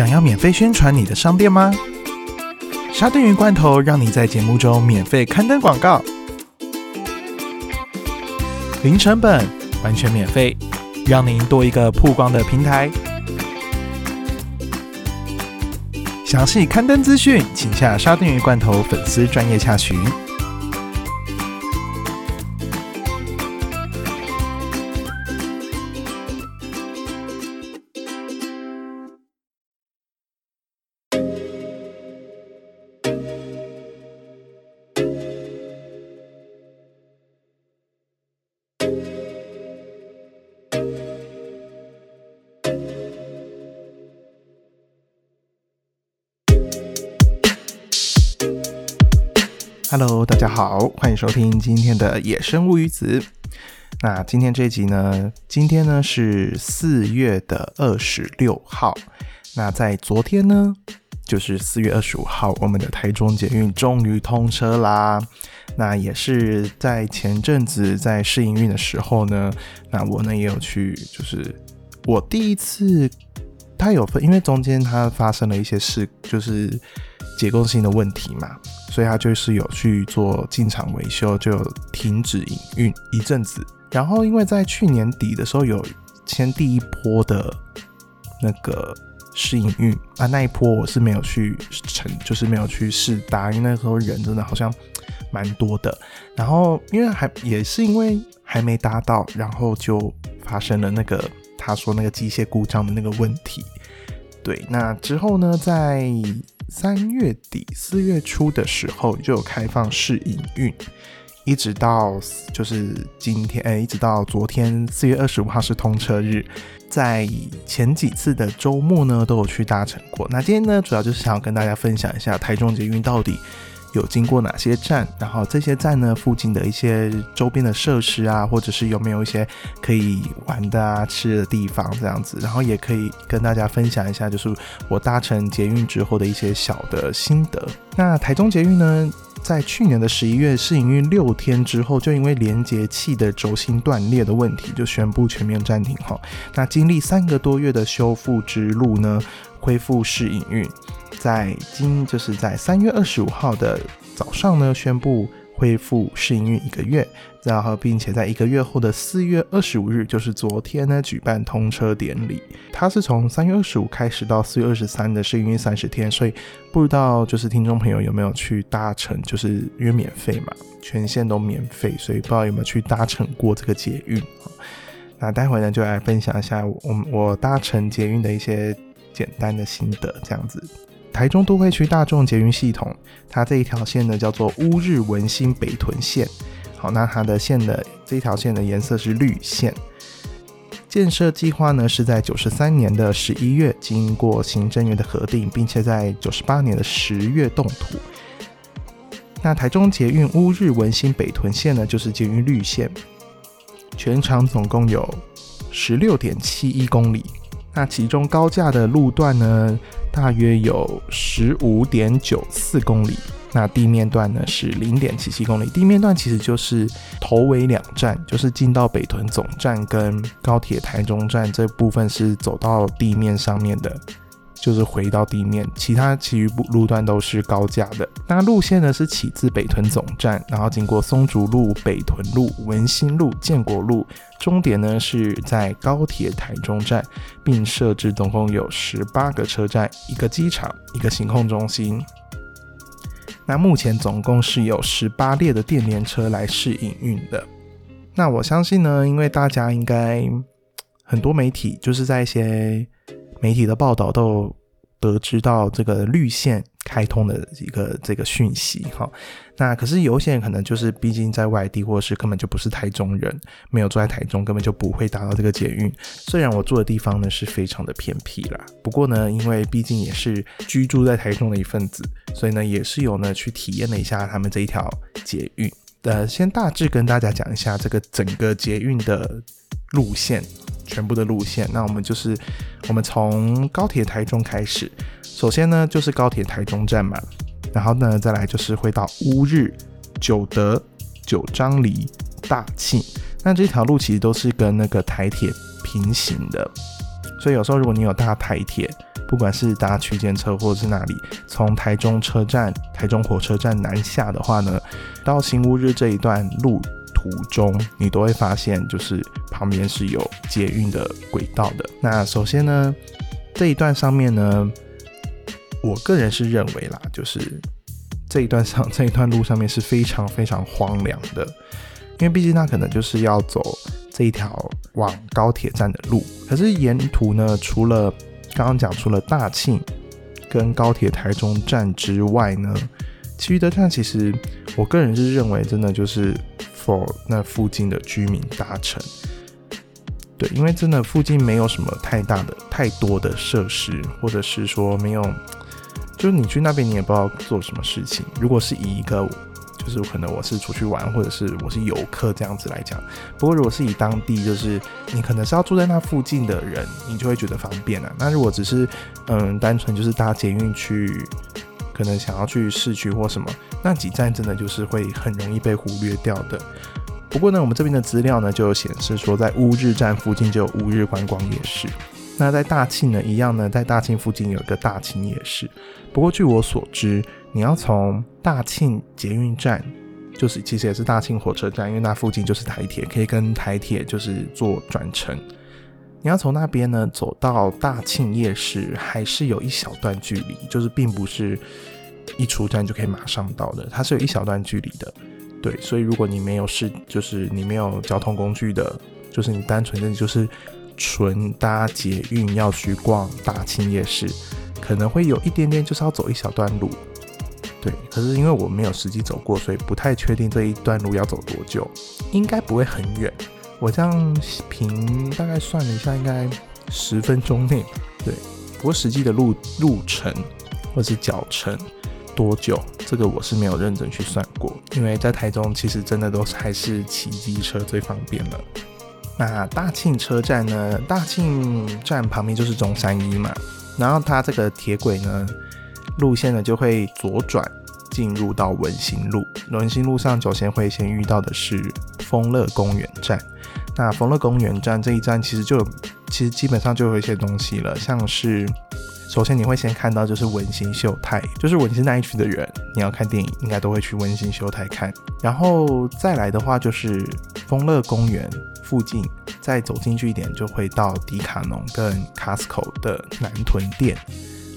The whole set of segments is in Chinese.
想要免费宣传你的商店吗？沙丁鱼罐头让你在节目中免费刊登广告，零成本，完全免费，让您多一个曝光的平台。详细刊登资讯，请下沙丁鱼罐头粉丝专业洽询。Hello，大家好，欢迎收听今天的《野生物语子》。那今天这集呢，今天呢是四月的二十六号。那在昨天呢，就是四月二十五号，我们的台中捷运终于通车啦。那也是在前阵子在试营运的时候呢，那我呢也有去，就是我第一次，它有分，因为中间它发生了一些事，就是结构性的问题嘛。所以他就是有去做进场维修，就停止营运一阵子。然后因为在去年底的时候有签第一波的那个试营运啊，那一波我是没有去成，就是没有去试搭，因为那时候人真的好像蛮多的。然后因为还也是因为还没搭到，然后就发生了那个他说那个机械故障的那个问题。对，那之后呢，在三月底四月初的时候就有开放试营运，一直到就是今天，哎，一直到昨天四月二十五号是通车日，在前几次的周末呢都有去搭乘过。那今天呢，主要就是想要跟大家分享一下台中捷运到底。有经过哪些站？然后这些站呢附近的一些周边的设施啊，或者是有没有一些可以玩的啊、吃的地方这样子？然后也可以跟大家分享一下，就是我搭乘捷运之后的一些小的心得。那台中捷运呢，在去年的十一月试营运六天之后，就因为连接器的轴心断裂的问题，就宣布全面暂停哈。那经历三个多月的修复之路呢，恢复试营运。在今就是在三月二十五号的早上呢，宣布恢复试营运一个月，然后并且在一个月后的四月二十五日，就是昨天呢，举办通车典礼。它是从三月二十五开始到四月二十三的试营运三十天，所以不知道就是听众朋友有没有去搭乘，就是因为免费嘛，全线都免费，所以不知道有没有去搭乘过这个捷运那待会呢，就来分享一下我我搭乘捷运的一些简单的心得，这样子。台中都会区大众捷运系统，它这一条线呢叫做乌日文心北屯线。好，那它的线的这条线的颜色是绿线。建设计划呢是在九十三年的十一月经过行政院的核定，并且在九十八年的十月动土。那台中捷运乌日文心北屯线呢就是捷运绿线，全长总共有十六点七一公里。那其中高架的路段呢，大约有十五点九四公里。那地面段呢是零点七七公里。地面段其实就是头尾两站，就是进到北屯总站跟高铁台中站这部分是走到地面上面的。就是回到地面，其他其余路段都是高架的。那路线呢是起自北屯总站，然后经过松竹路、北屯路、文心路、建国路，终点呢是在高铁台中站，并设置总共有十八个车站、一个机场、一个行控中心。那目前总共是有十八列的电联车来试营运的。那我相信呢，因为大家应该很多媒体就是在一些。媒体的报道都得知到这个绿线开通的一个这个讯息哈，那可是有些人可能就是毕竟在外地，或者是根本就不是台中人，没有住在台中，根本就不会达到这个捷运。虽然我住的地方呢是非常的偏僻啦，不过呢，因为毕竟也是居住在台中的一份子，所以呢也是有呢去体验了一下他们这一条捷运。呃，先大致跟大家讲一下这个整个捷运的路线。全部的路线，那我们就是我们从高铁台中开始，首先呢就是高铁台中站嘛，然后呢再来就是会到乌日、九德、九张犁、大庆，那这条路其实都是跟那个台铁平行的，所以有时候如果你有搭台铁，不管是搭区间车或者是哪里，从台中车站、台中火车站南下的话呢，到新乌日这一段路途中，你都会发现就是旁边是有捷运的轨道的。那首先呢，这一段上面呢，我个人是认为啦，就是这一段上 这一段路上面是非常非常荒凉的，因为毕竟它可能就是要走这一条往高铁站的路，可是沿途呢，除了刚刚讲除了大庆跟高铁台中站之外呢，其余的站其实我个人是认为真的就是 for 那附近的居民搭乘。对，因为真的附近没有什么太大的、太多的设施，或者是说没有，就是你去那边你也不知道做什么事情。如果是以一个就是可能我是出去玩，或者是我是游客这样子来讲，不过如果是以当地就是你可能是要住在那附近的人，你就会觉得方便啊。那如果只是嗯单纯就是搭捷运去，可能想要去市区或什么，那几站真的就是会很容易被忽略掉的。不过呢，我们这边的资料呢就显示说，在乌日站附近就有乌日观光夜市。那在大庆呢，一样呢，在大庆附近有一个大庆夜市。不过据我所知，你要从大庆捷运站，就是其实也是大庆火车站，因为那附近就是台铁，可以跟台铁就是做转乘。你要从那边呢走到大庆夜市，还是有一小段距离，就是并不是一出站就可以马上到的，它是有一小段距离的。对，所以如果你没有是，就是你没有交通工具的，就是你单纯的就是纯搭捷运要去逛大庆夜市，可能会有一点点就是要走一小段路。对，可是因为我没有实际走过，所以不太确定这一段路要走多久，应该不会很远。我这样凭大概算了一下，应该十分钟内。对，不过实际的路路程或是脚程。多久？这个我是没有认真去算过，因为在台中其实真的都还是骑机车最方便了。那大庆车站呢？大庆站旁边就是中山一嘛，然后它这个铁轨呢路线呢就会左转进入到文心路。文心路上首先会先遇到的是丰乐公园站。那丰乐公园站这一站其实就其实基本上就有一些东西了，像是。首先你会先看到就是文心秀泰，就是文心那一区的人，你要看电影应该都会去文心秀泰看。然后再来的话就是丰乐公园附近，再走进去一点就会到迪卡侬跟 Costco 的南屯店。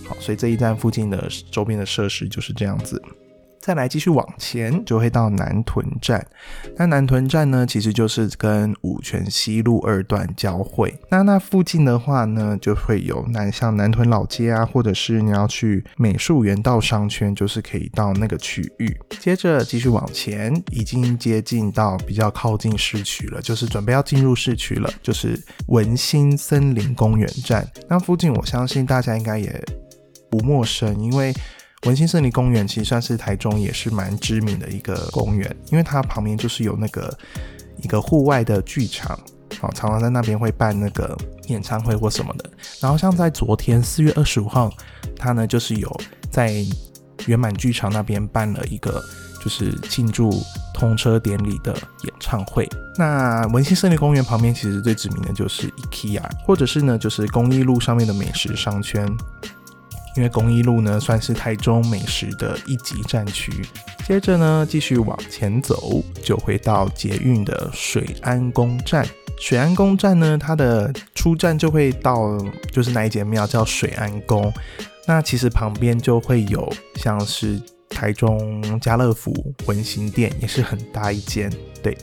好，所以这一站附近的周边的设施就是这样子。再来继续往前，就会到南屯站。那南屯站呢，其实就是跟五泉西路二段交汇。那那附近的话呢，就会有南像南屯老街啊，或者是你要去美术园道商圈，就是可以到那个区域。接着继续往前，已经接近到比较靠近市区了，就是准备要进入市区了，就是文心森林公园站。那附近我相信大家应该也不陌生，因为。文心森林公园其实算是台中也是蛮知名的一个公园，因为它旁边就是有那个一个户外的剧场，好，常常在那边会办那个演唱会或什么的。然后像在昨天四月二十五号，它呢就是有在圆满剧场那边办了一个就是庆祝通车典礼的演唱会。那文心森林公园旁边其实最知名的就是 IKEA，或者是呢就是公益路上面的美食商圈。因为公益路呢算是台中美食的一级战区，接着呢继续往前走，就会到捷运的水安宫站。水安宫站呢，它的出站就会到就是那一间庙叫水安宫。那其实旁边就会有像是台中家乐福文心店，也是很大一间，对。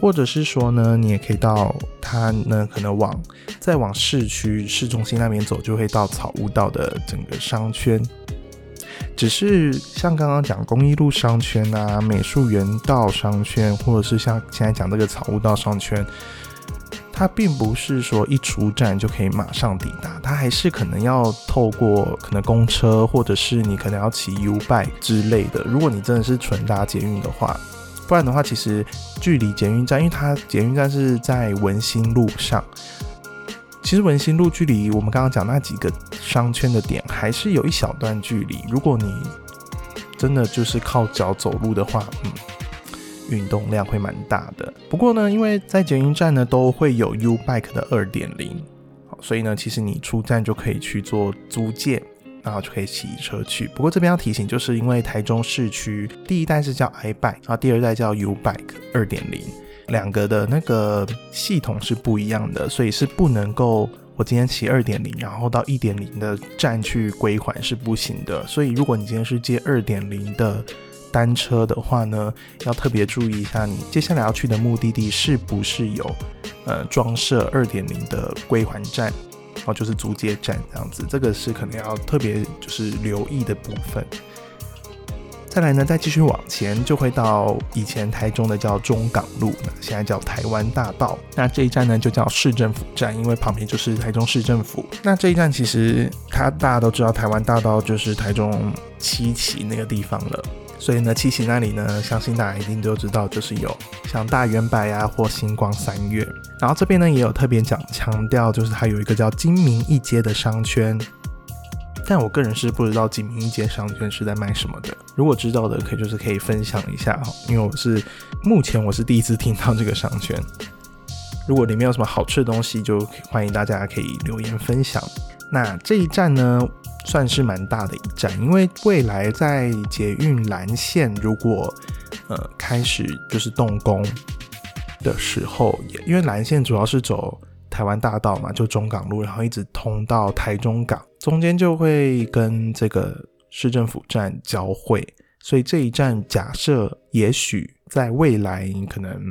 或者是说呢，你也可以到它呢，可能往再往市区市中心那边走，就会到草悟道的整个商圈。只是像刚刚讲公益路商圈啊、美术园道商圈，或者是像现在讲这个草悟道商圈，它并不是说一出站就可以马上抵达，它还是可能要透过可能公车，或者是你可能要骑 U bike 之类的。如果你真的是纯搭捷运的话。不然的话，其实距离捷运站，因为它捷运站是在文心路上，其实文心路距离我们刚刚讲那几个商圈的点，还是有一小段距离。如果你真的就是靠脚走路的话，嗯，运动量会蛮大的。不过呢，因为在捷运站呢都会有 U Bike 的二点零，所以呢，其实你出站就可以去做租借，然后就可以骑车去。不过这边要提醒，就是因为台中市区第一代是叫 iBike，然后第二代叫 Ubike 二点零，两个的那个系统是不一样的，所以是不能够。我今天骑二点零，然后到一点零的站去归还是不行的。所以如果你今天是借二点零的单车的话呢，要特别注意一下，你接下来要去的目的地是不是有呃装设二点零的归还站，哦，就是租借站这样子，这个是可能要特别就是留意的部分。再来呢，再继续往前，就会到以前台中的叫中港路，现在叫台湾大道。那这一站呢，就叫市政府站，因为旁边就是台中市政府。那这一站其实，它大家都知道，台湾大道就是台中七期那个地方了。所以呢，七期那里呢，相信大家一定都知道，就是有像大圆柏呀或星光三月。然后这边呢，也有特别讲强调，就是它有一个叫金明一街的商圈。但我个人是不知道金明一街商圈是在卖什么的。如果知道的，可以就是可以分享一下哈，因为我是目前我是第一次听到这个商圈。如果里面有什么好吃的东西，就欢迎大家可以留言分享。那这一站呢，算是蛮大的一站，因为未来在捷运蓝线如果呃开始就是动工的时候，因为蓝线主要是走。台湾大道嘛，就中港路，然后一直通到台中港，中间就会跟这个市政府站交汇，所以这一站假设也许在未来可能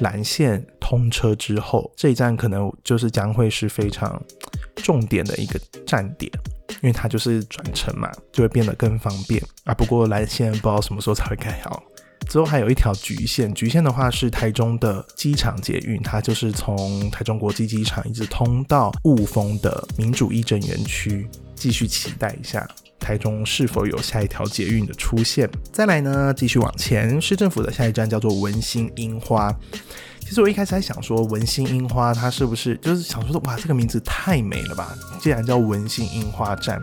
蓝线通车之后，这一站可能就是将会是非常重点的一个站点，因为它就是转乘嘛，就会变得更方便啊。不过蓝线不知道什么时候才会开好。之后还有一条橘线，橘线的话是台中的机场捷运，它就是从台中国际机场一直通到雾峰的民主义政园区，继续期待一下台中是否有下一条捷运的出现。再来呢，继续往前，市政府的下一站叫做文心樱花。其实我一开始还想说文心樱花，它是不是就是想说哇，这个名字太美了吧，既然叫文心樱花站。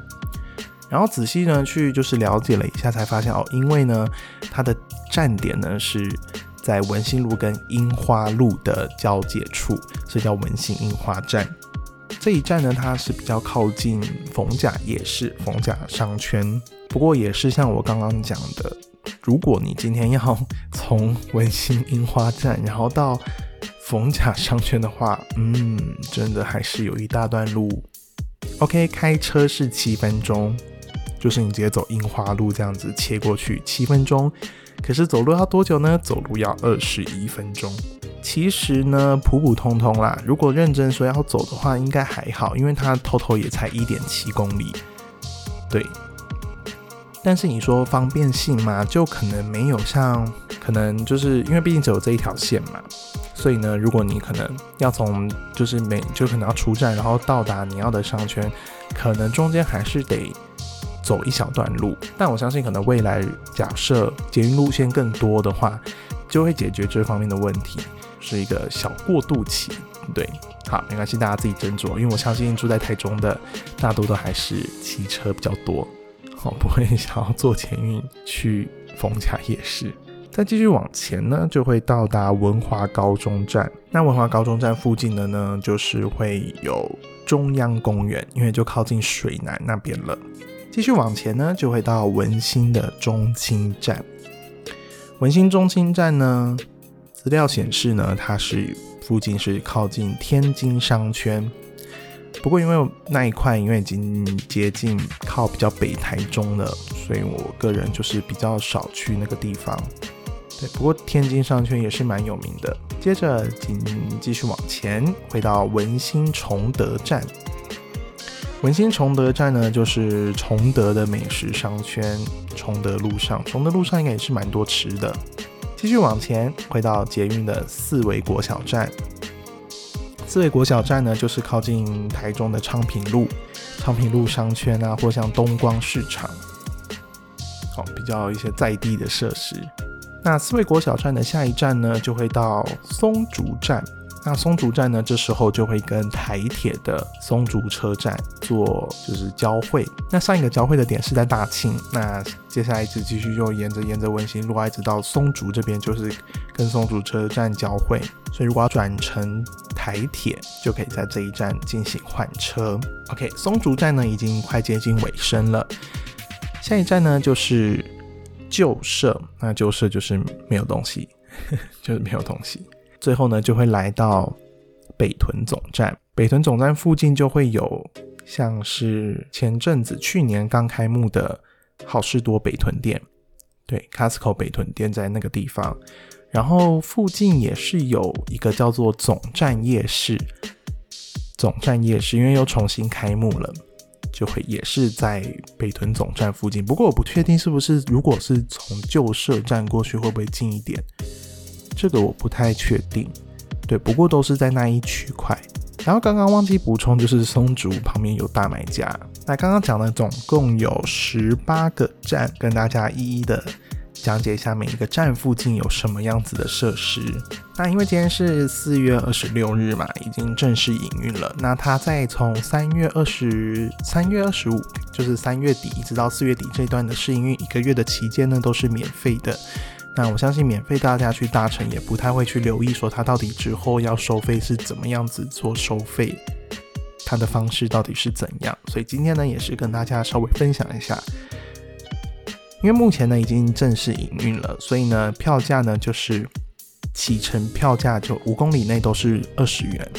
然后仔细呢去就是了解了一下，才发现哦，因为呢它的站点呢是在文心路跟樱花路的交界处，所以叫文心樱花站。这一站呢，它是比较靠近逢甲夜市、逢甲商圈。不过也是像我刚刚讲的，如果你今天要从文心樱花站然后到逢甲商圈的话，嗯，真的还是有一大段路。OK，开车是七分钟。就是你直接走樱花路这样子切过去七分钟，可是走路要多久呢？走路要二十一分钟。其实呢，普普通通啦。如果认真说要走的话，应该还好，因为它偷偷也才一点七公里。对。但是你说方便性嘛，就可能没有像，可能就是因为毕竟只有这一条线嘛，所以呢，如果你可能要从就是每就可能要出站，然后到达你要的商圈，可能中间还是得。走一小段路，但我相信可能未来假设捷运路线更多的话，就会解决这方面的问题，是一个小过渡期。对，好，没关系，大家自己斟酌。因为我相信住在台中的大多都还是骑车比较多，好，不会想要坐前运去逢甲夜市。再继续往前呢，就会到达文华高中站。那文华高中站附近的呢，就是会有中央公园，因为就靠近水南那边了。继续往前呢，就会到文心的中清站。文心中清站呢，资料显示呢，它是附近是靠近天津商圈。不过因为那一块因为已经接近靠比较北台中了，所以我个人就是比较少去那个地方。对，不过天津商圈也是蛮有名的。接着紧继续往前，回到文心崇德站。文心崇德站呢，就是崇德的美食商圈。崇德路上，崇德路上应该也是蛮多吃的。继续往前，回到捷运的四维国小站。四维国小站呢，就是靠近台中的昌平路、昌平路商圈啊，或像东光市场，哦，比较一些在地的设施。那四维国小站的下一站呢，就会到松竹站。那松竹站呢，这时候就会跟台铁的松竹车站做就是交汇。那上一个交汇的点是在大庆，那接下来一直继续就沿着沿着文心路一直到松竹这边，就是跟松竹车站交汇。所以如果要转乘台铁，就可以在这一站进行换车。OK，松竹站呢已经快接近尾声了，下一站呢就是旧社，那旧社就是没有东西，就是没有东西。最后呢就会来到北屯总站，北屯总站附近就会有像是前阵子去年刚开幕的好事多北屯店，对，Costco 北屯店在那个地方。然后附近也是有一个叫做总站夜市，总站夜市因为又重新开幕了，就会也是在北屯总站附近。不过我不确定是不是，如果是从旧社站过去会不会近一点，这个我不太确定。对，不过都是在那一区块。然后刚刚忘记补充，就是松竹旁边有大买家。那刚刚讲的总共有十八个站，跟大家一一的。讲解一下每一个站附近有什么样子的设施。那因为今天是四月二十六日嘛，已经正式营运了。那它在从三月二十三月二十五，就是三月底一直到四月底这段的试营运一个月的期间呢，都是免费的。那我相信免费大家去搭乘也不太会去留意说它到底之后要收费是怎么样子做收费，它的方式到底是怎样。所以今天呢也是跟大家稍微分享一下。因为目前呢已经正式营运了，所以呢票价呢就是启程票价就五公里内都是二十元，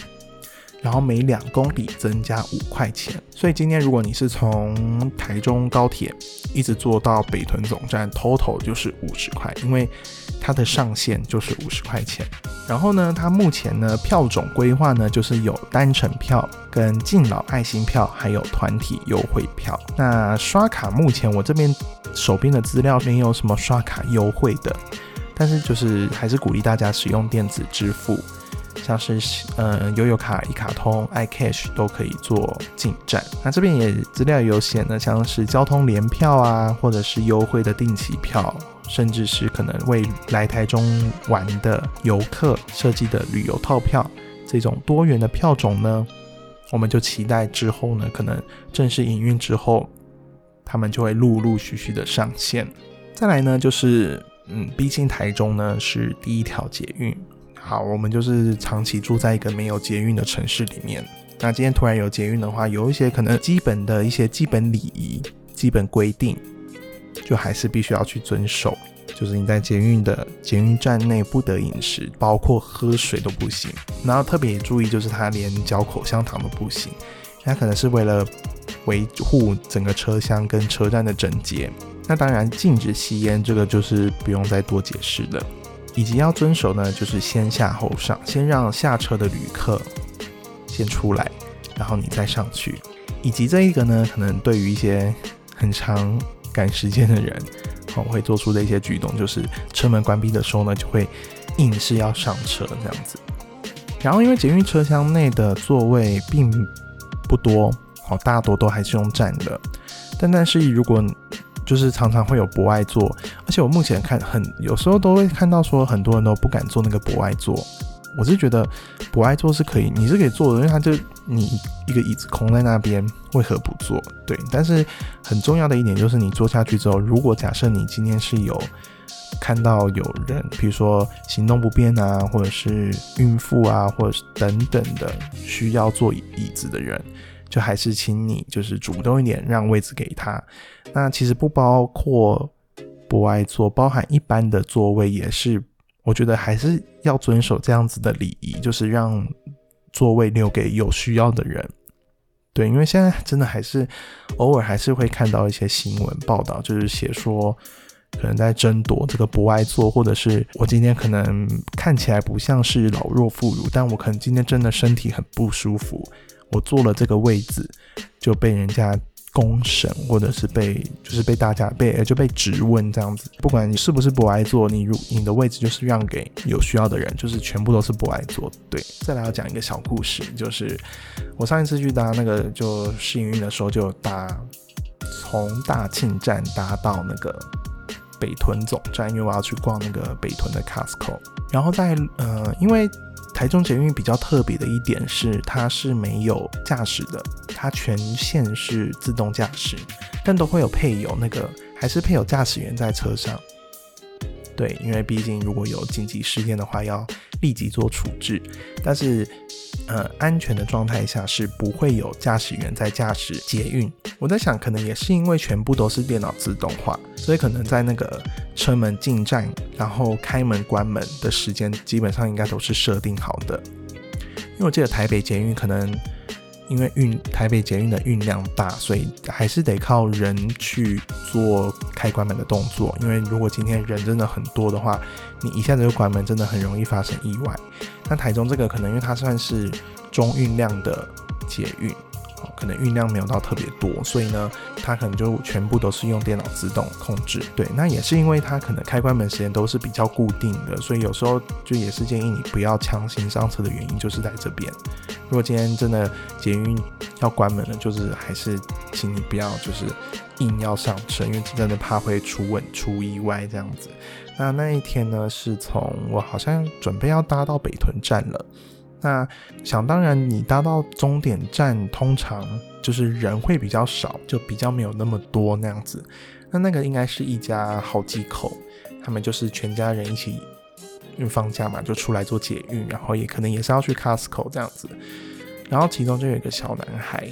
然后每两公里增加五块钱。所以今天如果你是从台中高铁一直坐到北屯总站，total 就是五十块，因为它的上限就是五十块钱。然后呢，它目前呢票种规划呢就是有单程票、跟敬老爱心票，还有团体优惠票。那刷卡目前我这边。手边的资料没有什么刷卡优惠的，但是就是还是鼓励大家使用电子支付，像是嗯悠游卡、一卡通、iCash 都可以做进站。那这边也资料有写呢，像是交通联票啊，或者是优惠的定期票，甚至是可能为来台中玩的游客设计的旅游套票，这种多元的票种呢，我们就期待之后呢，可能正式营运之后。他们就会陆陆续续的上线。再来呢，就是嗯，毕竟台中呢是第一条捷运。好，我们就是长期住在一个没有捷运的城市里面。那今天突然有捷运的话，有一些可能基本的一些基本礼仪、基本规定，就还是必须要去遵守。就是你在捷运的捷运站内不得饮食，包括喝水都不行。然后特别注意，就是它连嚼口香糖都不行。它可能是为了。维护整个车厢跟车站的整洁，那当然禁止吸烟，这个就是不用再多解释了。以及要遵守呢，就是先下后上，先让下车的旅客先出来，然后你再上去。以及这一个呢，可能对于一些很长赶时间的人，哦会做出的一些举动，就是车门关闭的时候呢，就会硬是要上车这样子。然后因为捷运车厢内的座位并不多。哦，大多都还是用站的，但但是如果就是常常会有博爱座，而且我目前看很有时候都会看到说很多人都不敢坐那个博爱座，我是觉得博爱座是可以，你是可以坐的，因为它就你一个椅子空在那边，为何不坐？对，但是很重要的一点就是你坐下去之后，如果假设你今天是有看到有人，比如说行动不便啊，或者是孕妇啊，或者是等等的需要坐椅子的人。就还是请你就是主动一点，让位置给他。那其实不包括不爱坐，包含一般的座位也是，我觉得还是要遵守这样子的礼仪，就是让座位留给有需要的人。对，因为现在真的还是偶尔还是会看到一些新闻报道，就是写说可能在争夺这个不爱坐，或者是我今天可能看起来不像是老弱妇孺，但我可能今天真的身体很不舒服。我坐了这个位置，就被人家公审，或者是被就是被大家被就被质问这样子。不管你是不是不爱坐，你如你的位置就是让给有需要的人，就是全部都是不爱坐。对，再来要讲一个小故事，就是我上一次去搭那个就试营运的时候，就搭从大庆站搭到那个北屯总站，因为我要去逛那个北屯的 Costco。然后在呃，因为台中捷运比较特别的一点是，它是没有驾驶的，它全线是自动驾驶，但都会有配有那个，还是配有驾驶员在车上。对，因为毕竟如果有紧急事件的话，要立即做处置。但是，呃，安全的状态下是不会有驾驶员在驾驶捷运。我在想，可能也是因为全部都是电脑自动化，所以可能在那个车门进站，然后开门关门的时间，基本上应该都是设定好的。因为我记得台北捷运可能。因为运台北捷运的运量大，所以还是得靠人去做开关门的动作。因为如果今天人真的很多的话，你一下子就关门，真的很容易发生意外。那台中这个可能因为它算是中运量的捷运。可能运量没有到特别多，所以呢，它可能就全部都是用电脑自动控制。对，那也是因为它可能开关门时间都是比较固定的，所以有时候就也是建议你不要强行上车的原因就是在这边。如果今天真的捷运要关门了，就是还是请你不要就是硬要上车，因为真的怕会出问出意外这样子。那那一天呢，是从我好像准备要搭到北屯站了。那想当然，你搭到终点站，通常就是人会比较少，就比较没有那么多那样子。那那个应该是一家好几口，他们就是全家人一起，因为放假嘛，就出来做捷运，然后也可能也是要去 Costco 这样子。然后其中就有一个小男孩，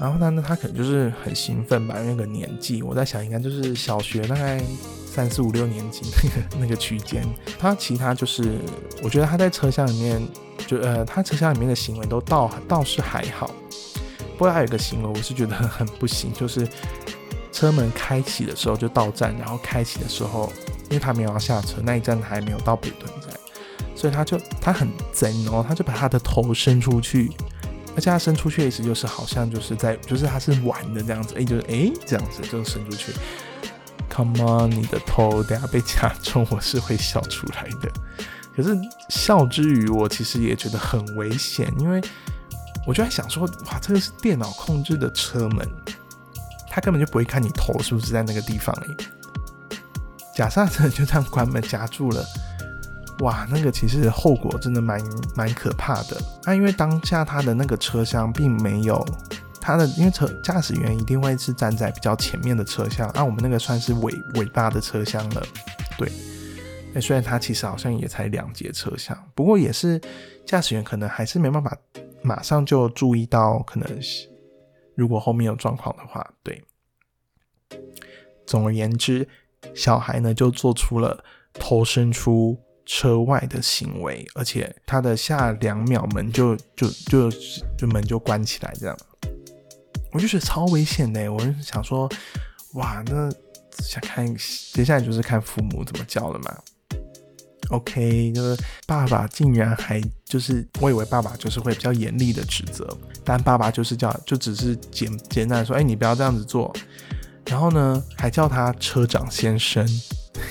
然后呢，那他可能就是很兴奋吧，那个年纪，我在想应该就是小学大概三四五六年级那个 那个区间。他其他就是，我觉得他在车厢里面。就呃，他车厢里面的行为都倒倒是还好，不过他有个行为我是觉得很不行，就是车门开启的时候就到站，然后开启的时候，因为他没有要下车，那一站还没有到北屯站，所以他就他很贼哦，他就把他的头伸出去，而且他伸出去的意思就是好像就是在就是他是玩的这样子，哎，就是哎这样子就伸出去，Come on，你的头等下被夹中，我是会笑出来的。可是笑之余，我其实也觉得很危险，因为我就在想说，哇，这个是电脑控制的车门，他根本就不会看你头是不是在那个地方诶。假设真的就这样关门夹住了，哇，那个其实后果真的蛮蛮可怕的。那因为当下他的那个车厢并没有他的，因为车驾驶员一定会是站在比较前面的车厢，啊，我们那个算是尾尾巴的车厢了，对。那虽然它其实好像也才两节车厢，不过也是驾驶员可能还是没办法马上就注意到，可能如果后面有状况的话，对。总而言之，小孩呢就做出了头伸出车外的行为，而且他的下两秒门就就就就门就关起来，这样，我就觉得超危险的。我就想说，哇，那想看接下来就是看父母怎么教了嘛。OK，就是爸爸竟然还就是，我以为爸爸就是会比较严厉的指责，但爸爸就是叫，就只是简简单说，哎，你不要这样子做，然后呢，还叫他车长先生，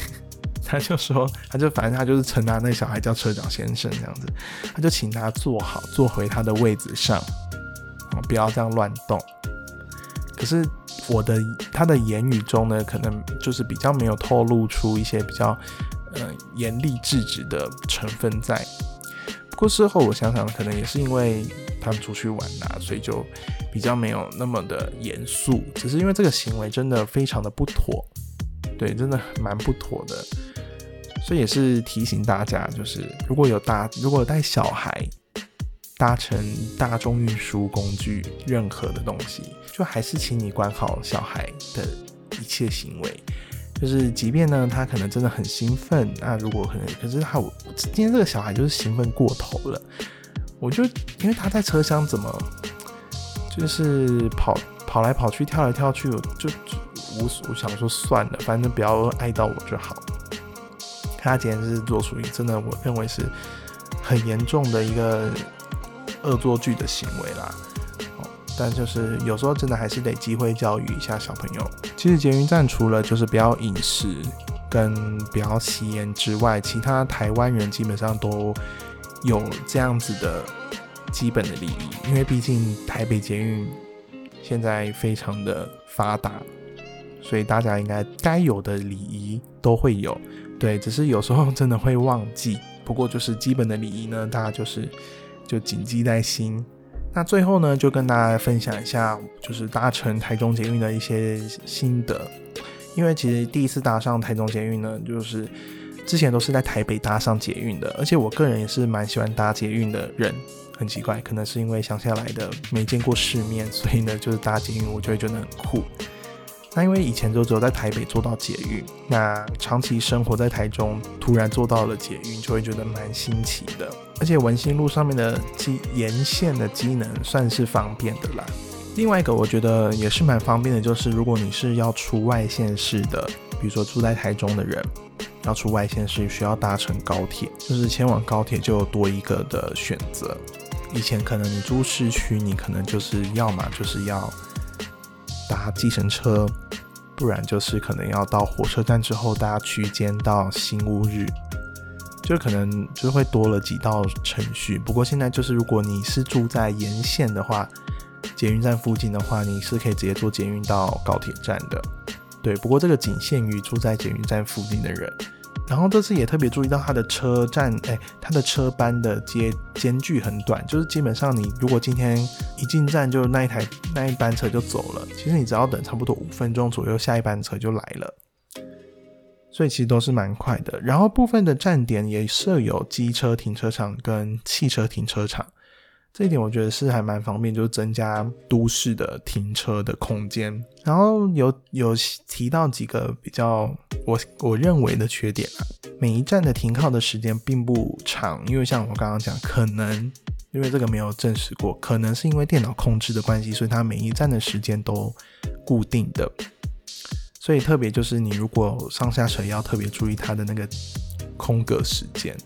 他就说，他就反正他就是称他那小孩叫车长先生这样子，他就请他坐好，坐回他的位子上，不要这样乱动。可是我的他的言语中呢，可能就是比较没有透露出一些比较。呃，严厉制止的成分在。不过事后我想想，可能也是因为他们出去玩啦，所以就比较没有那么的严肃。只是因为这个行为真的非常的不妥，对，真的蛮不妥的。所以也是提醒大家，就是如果有大，如果带小孩搭乘大众运输工具，任何的东西，就还是请你管好小孩的一切行为。就是，即便呢，他可能真的很兴奋，那如果可能，可是他，今天这个小孩就是兴奋过头了。我就因为他在车厢怎么，就是跑跑来跑去，跳来跳去，就无，我想说算了，反正不要碍到我就好。他今天是做出真的，我认为是很严重的一个恶作剧的行为啦。但就是有时候真的还是得机会教育一下小朋友。其实捷运站除了就是不要饮食跟不要吸烟之外，其他台湾人基本上都有这样子的基本的礼仪。因为毕竟台北捷运现在非常的发达，所以大家应该该有的礼仪都会有。对，只是有时候真的会忘记不过就是基本的礼仪呢，大家就是就谨记在心。那最后呢，就跟大家分享一下，就是搭乘台中捷运的一些心得。因为其实第一次搭上台中捷运呢，就是之前都是在台北搭上捷运的，而且我个人也是蛮喜欢搭捷运的人。很奇怪，可能是因为乡下来的，没见过世面，所以呢，就是搭捷运我就会觉得很酷。那因为以前就只有在台北做到捷运，那长期生活在台中，突然做到了捷运，就会觉得蛮新奇的。而且文心路上面的机沿线的机能算是方便的啦。另外一个我觉得也是蛮方便的，就是如果你是要出外县市的，比如说住在台中的人，要出外县市需要搭乘高铁，就是前往高铁就多一个的选择。以前可能你住市区，你可能就是要么就是要搭计程车。不然就是可能要到火车站之后搭区间到新屋日，就可能就会多了几道程序。不过现在就是如果你是住在沿线的话，捷运站附近的话，你是可以直接坐捷运到高铁站的。对，不过这个仅限于住在捷运站附近的人。然后这次也特别注意到它的车站，哎，它的车班的间间距很短，就是基本上你如果今天一进站就那一台那一班车就走了，其实你只要等差不多五分钟左右，下一班车就来了，所以其实都是蛮快的。然后部分的站点也设有机车停车场跟汽车停车场。这一点我觉得是还蛮方便，就是增加都市的停车的空间。然后有有提到几个比较我我认为的缺点啊，每一站的停靠的时间并不长，因为像我刚刚讲，可能因为这个没有证实过，可能是因为电脑控制的关系，所以它每一站的时间都固定的。所以特别就是你如果上下车要特别注意它的那个空格时间。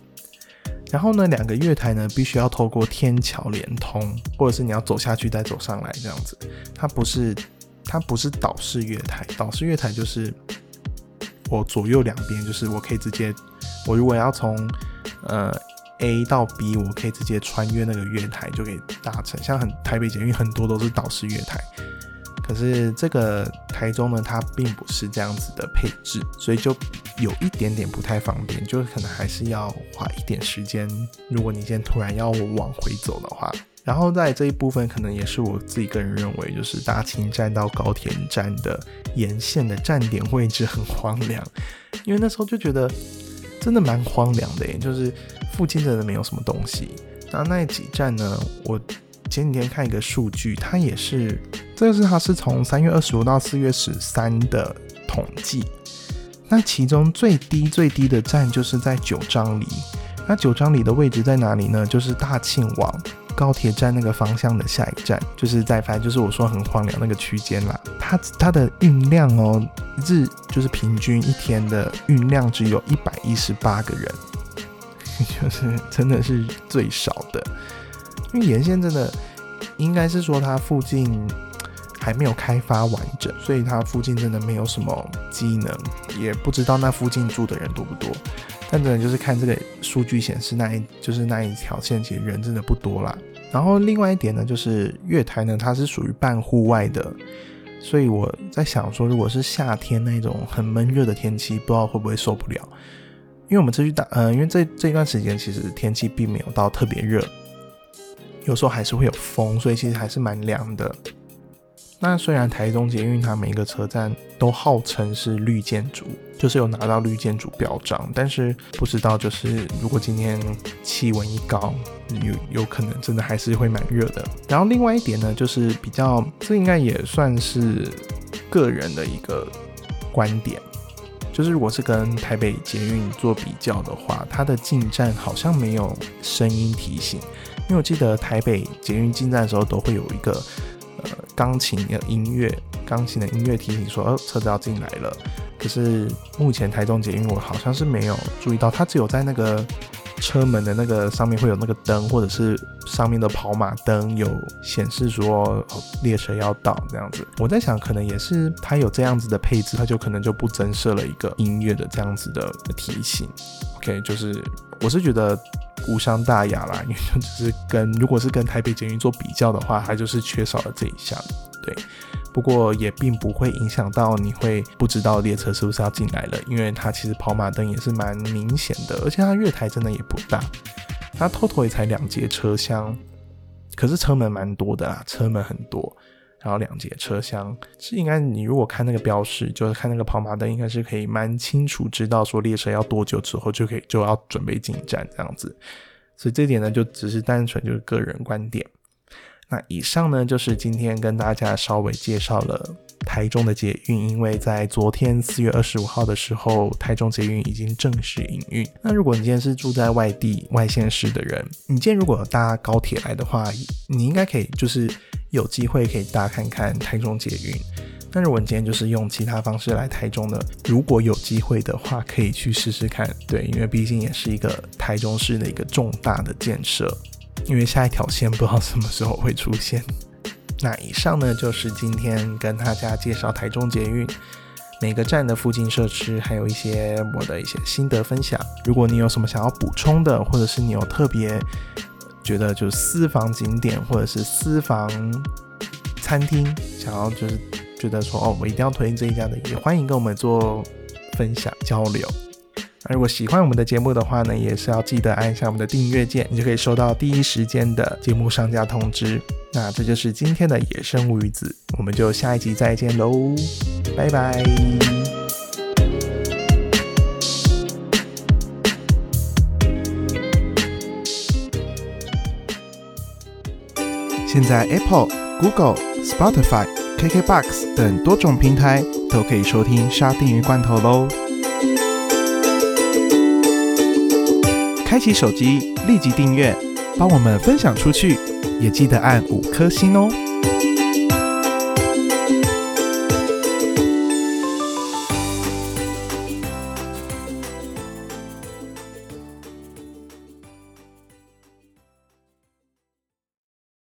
然后呢，两个月台呢必须要透过天桥连通，或者是你要走下去再走上来这样子。它不是它不是岛式月台，岛式月台就是我左右两边就是我可以直接，我如果要从呃 A 到 B，我可以直接穿越那个月台就可以搭乘。像很台北捷运很多都是岛式月台。可是这个台中呢，它并不是这样子的配置，所以就有一点点不太方便，就是可能还是要花一点时间。如果你现在突然要往回走的话，然后在这一部分，可能也是我自己个人认为，就是大清站到高铁站的沿线的站点位置很荒凉，因为那时候就觉得真的蛮荒凉的，就是附近真的没有什么东西。那那几站呢，我。前几天看一个数据，它也是，这个是它是从三月二十五到四月十三的统计。那其中最低最低的站就是在九张里。那九张里的位置在哪里呢？就是大庆往高铁站那个方向的下一站，就是在反正就是我说很荒凉那个区间啦。它它的运量哦，日就是平均一天的运量只有一百一十八个人，就是真的是最少的。因为沿线真的应该是说它附近还没有开发完整，所以它附近真的没有什么机能，也不知道那附近住的人多不多。但真的就是看这个数据显示，那一就是那一条线其实人真的不多啦。然后另外一点呢，就是月台呢它是属于半户外的，所以我在想说，如果是夏天那种很闷热的天气，不知道会不会受不了。因为我们这去打，呃，因为这这一段时间其实天气并没有到特别热。有时候还是会有风，所以其实还是蛮凉的。那虽然台中捷运它每一个车站都号称是绿建筑，就是有拿到绿建筑标章，但是不知道就是如果今天气温一高，有有可能真的还是会蛮热的。然后另外一点呢，就是比较这应该也算是个人的一个观点，就是如果是跟台北捷运做比较的话，它的进站好像没有声音提醒。因为我记得台北捷运进站的时候都会有一个呃钢琴的音乐，钢琴的音乐提醒说，哦车子要进来了。可是目前台中捷运我好像是没有注意到，它只有在那个车门的那个上面会有那个灯，或者是上面的跑马灯有显示说列车要到这样子。我在想，可能也是它有这样子的配置，它就可能就不增设了一个音乐的这样子的提醒。OK，就是我是觉得。无伤大雅啦，因为就只是跟如果是跟台北捷运做比较的话，它就是缺少了这一项。对，不过也并不会影响到你会不知道列车是不是要进来了，因为它其实跑马灯也是蛮明显的，而且它月台真的也不大，它 total 也才两节车厢，可是车门蛮多的啦，车门很多，然后两节车厢是应该你如果看那个标识，就是看那个跑马灯，应该是可以蛮清楚知道说列车要多久之后就可以就要准备进站这样子，所以这点呢就只是单纯就是个人观点。那以上呢，就是今天跟大家稍微介绍了台中的捷运，因为在昨天四月二十五号的时候，台中捷运已经正式营运。那如果你今天是住在外地外县市的人，你今天如果搭高铁来的话，你应该可以就是有机会可以搭看看台中捷运。那如果你今天就是用其他方式来台中的，如果有机会的话，可以去试试看。对，因为毕竟也是一个台中市的一个重大的建设。因为下一条线不知道什么时候会出现。那以上呢就是今天跟大家介绍台中捷运每个站的附近设施，还有一些我的一些心得分享。如果你有什么想要补充的，或者是你有特别觉得就是私房景点或者是私房餐厅，想要就是觉得说哦，我一定要推荐这一家的，也欢迎跟我们做分享交流。那如果喜欢我们的节目的话呢，也是要记得按一下我们的订阅键，你就可以收到第一时间的节目上架通知。那这就是今天的野生物语子，我们就下一集再见喽，拜拜。现在 Apple、Google、Spotify、KKBox 等多种平台都可以收听沙丁鱼罐头喽。开启手机，立即订阅，帮我们分享出去，也记得按五颗星哦。